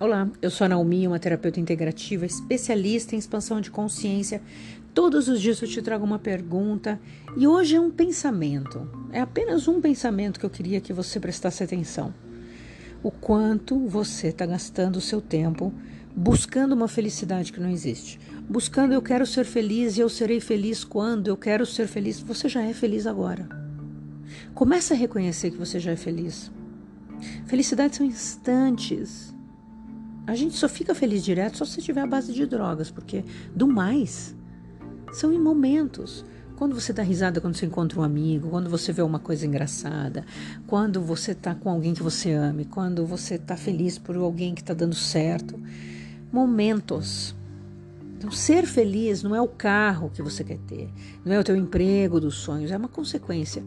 Olá, eu sou a Naomi, uma terapeuta integrativa, especialista em expansão de consciência. Todos os dias eu te trago uma pergunta e hoje é um pensamento. É apenas um pensamento que eu queria que você prestasse atenção. O quanto você está gastando o seu tempo buscando uma felicidade que não existe. Buscando eu quero ser feliz e eu serei feliz quando eu quero ser feliz. Você já é feliz agora. Comece a reconhecer que você já é feliz. Felicidade são instantes a gente só fica feliz direto só se tiver a base de drogas, porque do mais são em momentos. Quando você dá risada quando você encontra um amigo, quando você vê uma coisa engraçada, quando você está com alguém que você ame, quando você está feliz por alguém que está dando certo. Momentos. Então, ser feliz não é o carro que você quer ter, não é o teu emprego dos sonhos, é uma consequência.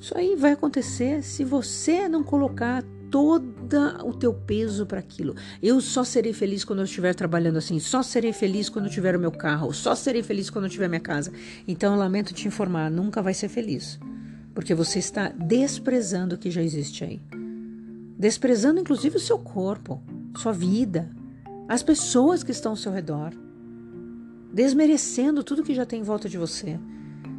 Isso aí vai acontecer se você não colocar todo o teu peso para aquilo. Eu só serei feliz quando eu estiver trabalhando assim, só serei feliz quando eu tiver o meu carro, só serei feliz quando eu tiver minha casa. Então eu lamento te informar, nunca vai ser feliz, porque você está desprezando o que já existe aí. Desprezando inclusive o seu corpo, sua vida, as pessoas que estão ao seu redor. Desmerecendo tudo que já tem em volta de você.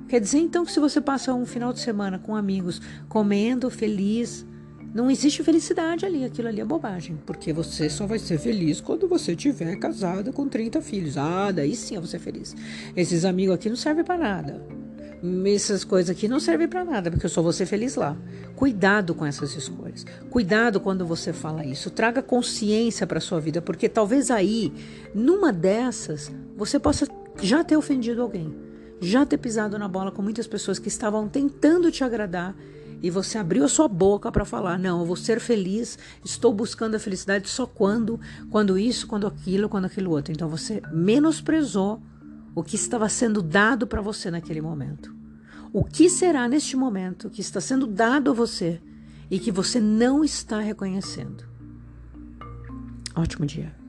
Quer dizer então que se você passa um final de semana com amigos, comendo, feliz, não existe felicidade ali, aquilo ali é bobagem, porque você só vai ser feliz quando você tiver casada com 30 filhos. Ah, daí sim eu vou ser feliz. Esses amigos aqui não servem para nada. Essas coisas aqui não servem para nada, porque eu só vou ser feliz lá. Cuidado com essas escolhas. Cuidado quando você fala isso. Traga consciência para sua vida, porque talvez aí, numa dessas, você possa já ter ofendido alguém, já ter pisado na bola com muitas pessoas que estavam tentando te agradar e você abriu a sua boca para falar: não, eu vou ser feliz, estou buscando a felicidade só quando, quando isso, quando aquilo, quando aquilo outro. Então você menosprezou o que estava sendo dado para você naquele momento. O que será neste momento que está sendo dado a você e que você não está reconhecendo? Ótimo dia.